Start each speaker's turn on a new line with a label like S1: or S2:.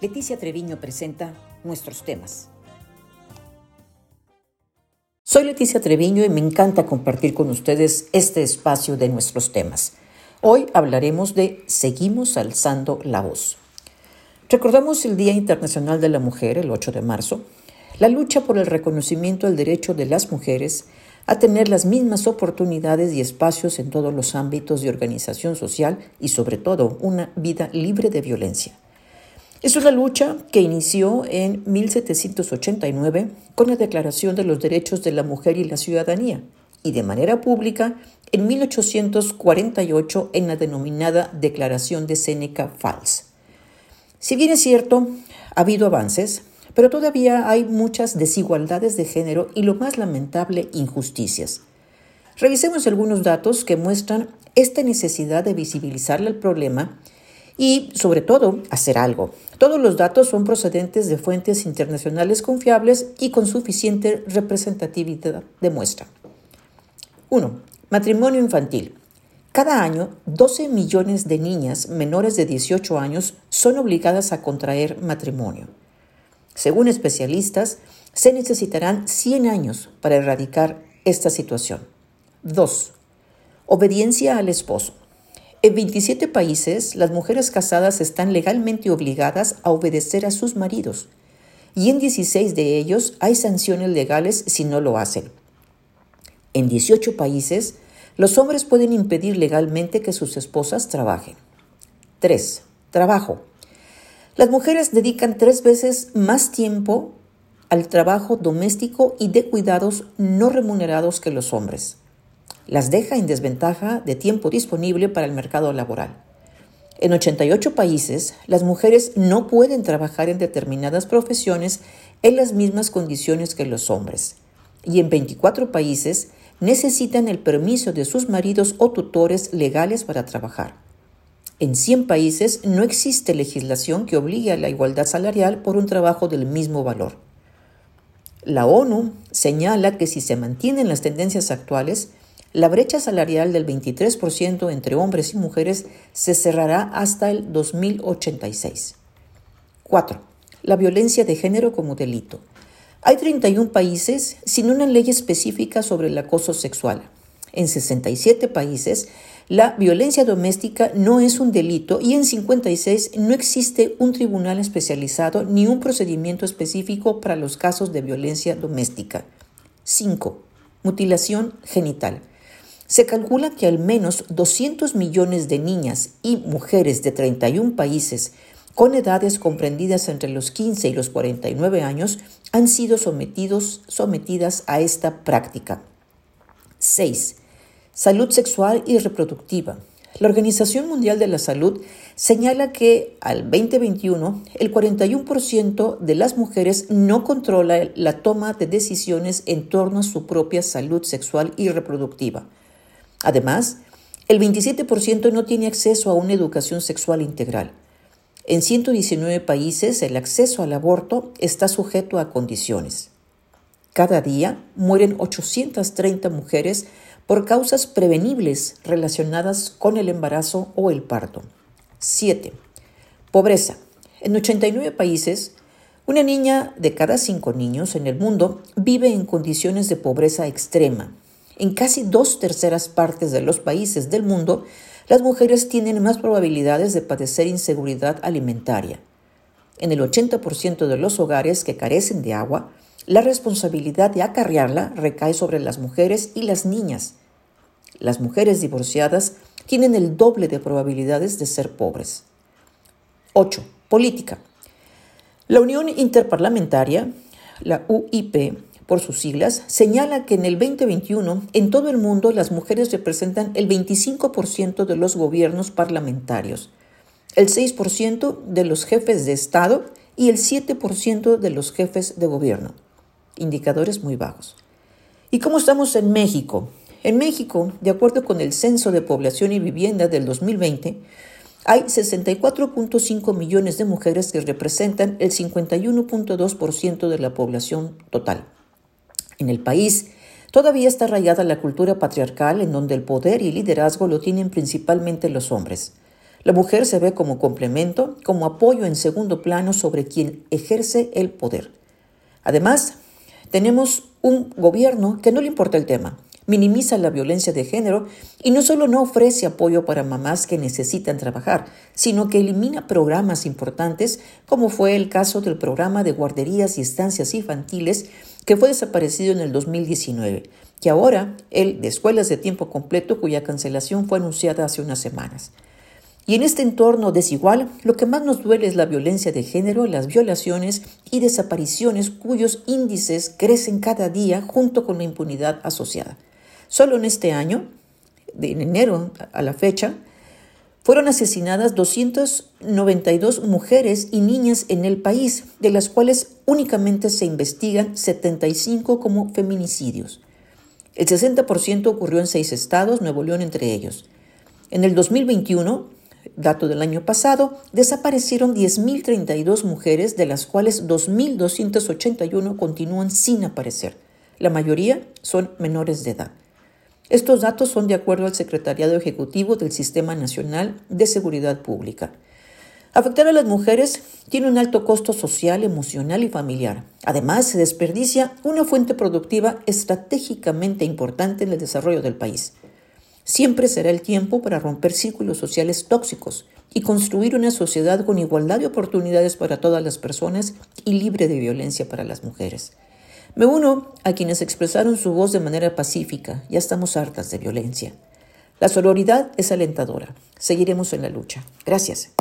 S1: Leticia Treviño presenta nuestros temas. Soy Leticia Treviño y me encanta compartir con ustedes este espacio de nuestros temas. Hoy hablaremos de Seguimos alzando la voz. Recordamos el Día Internacional de la Mujer, el 8 de marzo, la lucha por el reconocimiento del derecho de las mujeres a tener las mismas oportunidades y espacios en todos los ámbitos de organización social y sobre todo una vida libre de violencia. Es una lucha que inició en 1789 con la Declaración de los Derechos de la Mujer y la Ciudadanía y de manera pública en 1848 en la denominada Declaración de Séneca Falls. Si bien es cierto, ha habido avances, pero todavía hay muchas desigualdades de género y lo más lamentable, injusticias. Revisemos algunos datos que muestran esta necesidad de visibilizar el problema y, sobre todo, hacer algo. Todos los datos son procedentes de fuentes internacionales confiables y con suficiente representatividad de muestra. 1. Matrimonio infantil. Cada año, 12 millones de niñas menores de 18 años son obligadas a contraer matrimonio. Según especialistas, se necesitarán 100 años para erradicar esta situación. 2. Obediencia al esposo. En 27 países, las mujeres casadas están legalmente obligadas a obedecer a sus maridos y en 16 de ellos hay sanciones legales si no lo hacen. En 18 países, los hombres pueden impedir legalmente que sus esposas trabajen. 3. Trabajo. Las mujeres dedican tres veces más tiempo al trabajo doméstico y de cuidados no remunerados que los hombres. Las deja en desventaja de tiempo disponible para el mercado laboral. En 88 países, las mujeres no pueden trabajar en determinadas profesiones en las mismas condiciones que los hombres. Y en 24 países necesitan el permiso de sus maridos o tutores legales para trabajar. En 100 países no existe legislación que obligue a la igualdad salarial por un trabajo del mismo valor. La ONU señala que si se mantienen las tendencias actuales, la brecha salarial del 23% entre hombres y mujeres se cerrará hasta el 2086. 4. La violencia de género como delito. Hay 31 países sin una ley específica sobre el acoso sexual. En 67 países la violencia doméstica no es un delito y en 56 no existe un tribunal especializado ni un procedimiento específico para los casos de violencia doméstica. 5. Mutilación genital. Se calcula que al menos 200 millones de niñas y mujeres de 31 países con edades comprendidas entre los 15 y los 49 años han sido sometidos, sometidas a esta práctica. 6. Salud sexual y reproductiva. La Organización Mundial de la Salud señala que al 2021 el 41% de las mujeres no controla la toma de decisiones en torno a su propia salud sexual y reproductiva. Además, el 27% no tiene acceso a una educación sexual integral. En 119 países el acceso al aborto está sujeto a condiciones. Cada día mueren 830 mujeres por causas prevenibles relacionadas con el embarazo o el parto. 7. Pobreza. En 89 países, una niña de cada cinco niños en el mundo vive en condiciones de pobreza extrema. En casi dos terceras partes de los países del mundo, las mujeres tienen más probabilidades de padecer inseguridad alimentaria. En el 80% de los hogares que carecen de agua, la responsabilidad de acarrearla recae sobre las mujeres y las niñas. Las mujeres divorciadas tienen el doble de probabilidades de ser pobres. 8. Política. La Unión Interparlamentaria, la UIP, por sus siglas, señala que en el 2021 en todo el mundo las mujeres representan el 25% de los gobiernos parlamentarios, el 6% de los jefes de Estado y el 7% de los jefes de gobierno indicadores muy bajos. ¿Y cómo estamos en México? En México, de acuerdo con el Censo de Población y Vivienda del 2020, hay 64.5 millones de mujeres que representan el 51.2% de la población total. En el país, todavía está arraigada la cultura patriarcal en donde el poder y el liderazgo lo tienen principalmente los hombres. La mujer se ve como complemento, como apoyo en segundo plano sobre quien ejerce el poder. Además, tenemos un gobierno que no le importa el tema, minimiza la violencia de género y no solo no ofrece apoyo para mamás que necesitan trabajar, sino que elimina programas importantes como fue el caso del programa de guarderías y estancias infantiles que fue desaparecido en el 2019, que ahora el de escuelas de tiempo completo cuya cancelación fue anunciada hace unas semanas. Y en este entorno desigual, lo que más nos duele es la violencia de género, las violaciones y desapariciones cuyos índices crecen cada día junto con la impunidad asociada. Solo en este año, de enero a la fecha, fueron asesinadas 292 mujeres y niñas en el país, de las cuales únicamente se investigan 75 como feminicidios. El 60% ocurrió en seis estados, Nuevo León entre ellos. En el 2021, dato del año pasado, desaparecieron 10.032 mujeres, de las cuales 2.281 continúan sin aparecer. La mayoría son menores de edad. Estos datos son de acuerdo al Secretariado Ejecutivo del Sistema Nacional de Seguridad Pública. Afectar a las mujeres tiene un alto costo social, emocional y familiar. Además, se desperdicia una fuente productiva estratégicamente importante en el desarrollo del país. Siempre será el tiempo para romper círculos sociales tóxicos y construir una sociedad con igualdad de oportunidades para todas las personas y libre de violencia para las mujeres. Me uno a quienes expresaron su voz de manera pacífica. Ya estamos hartas de violencia. La sororidad es alentadora. Seguiremos en la lucha. Gracias.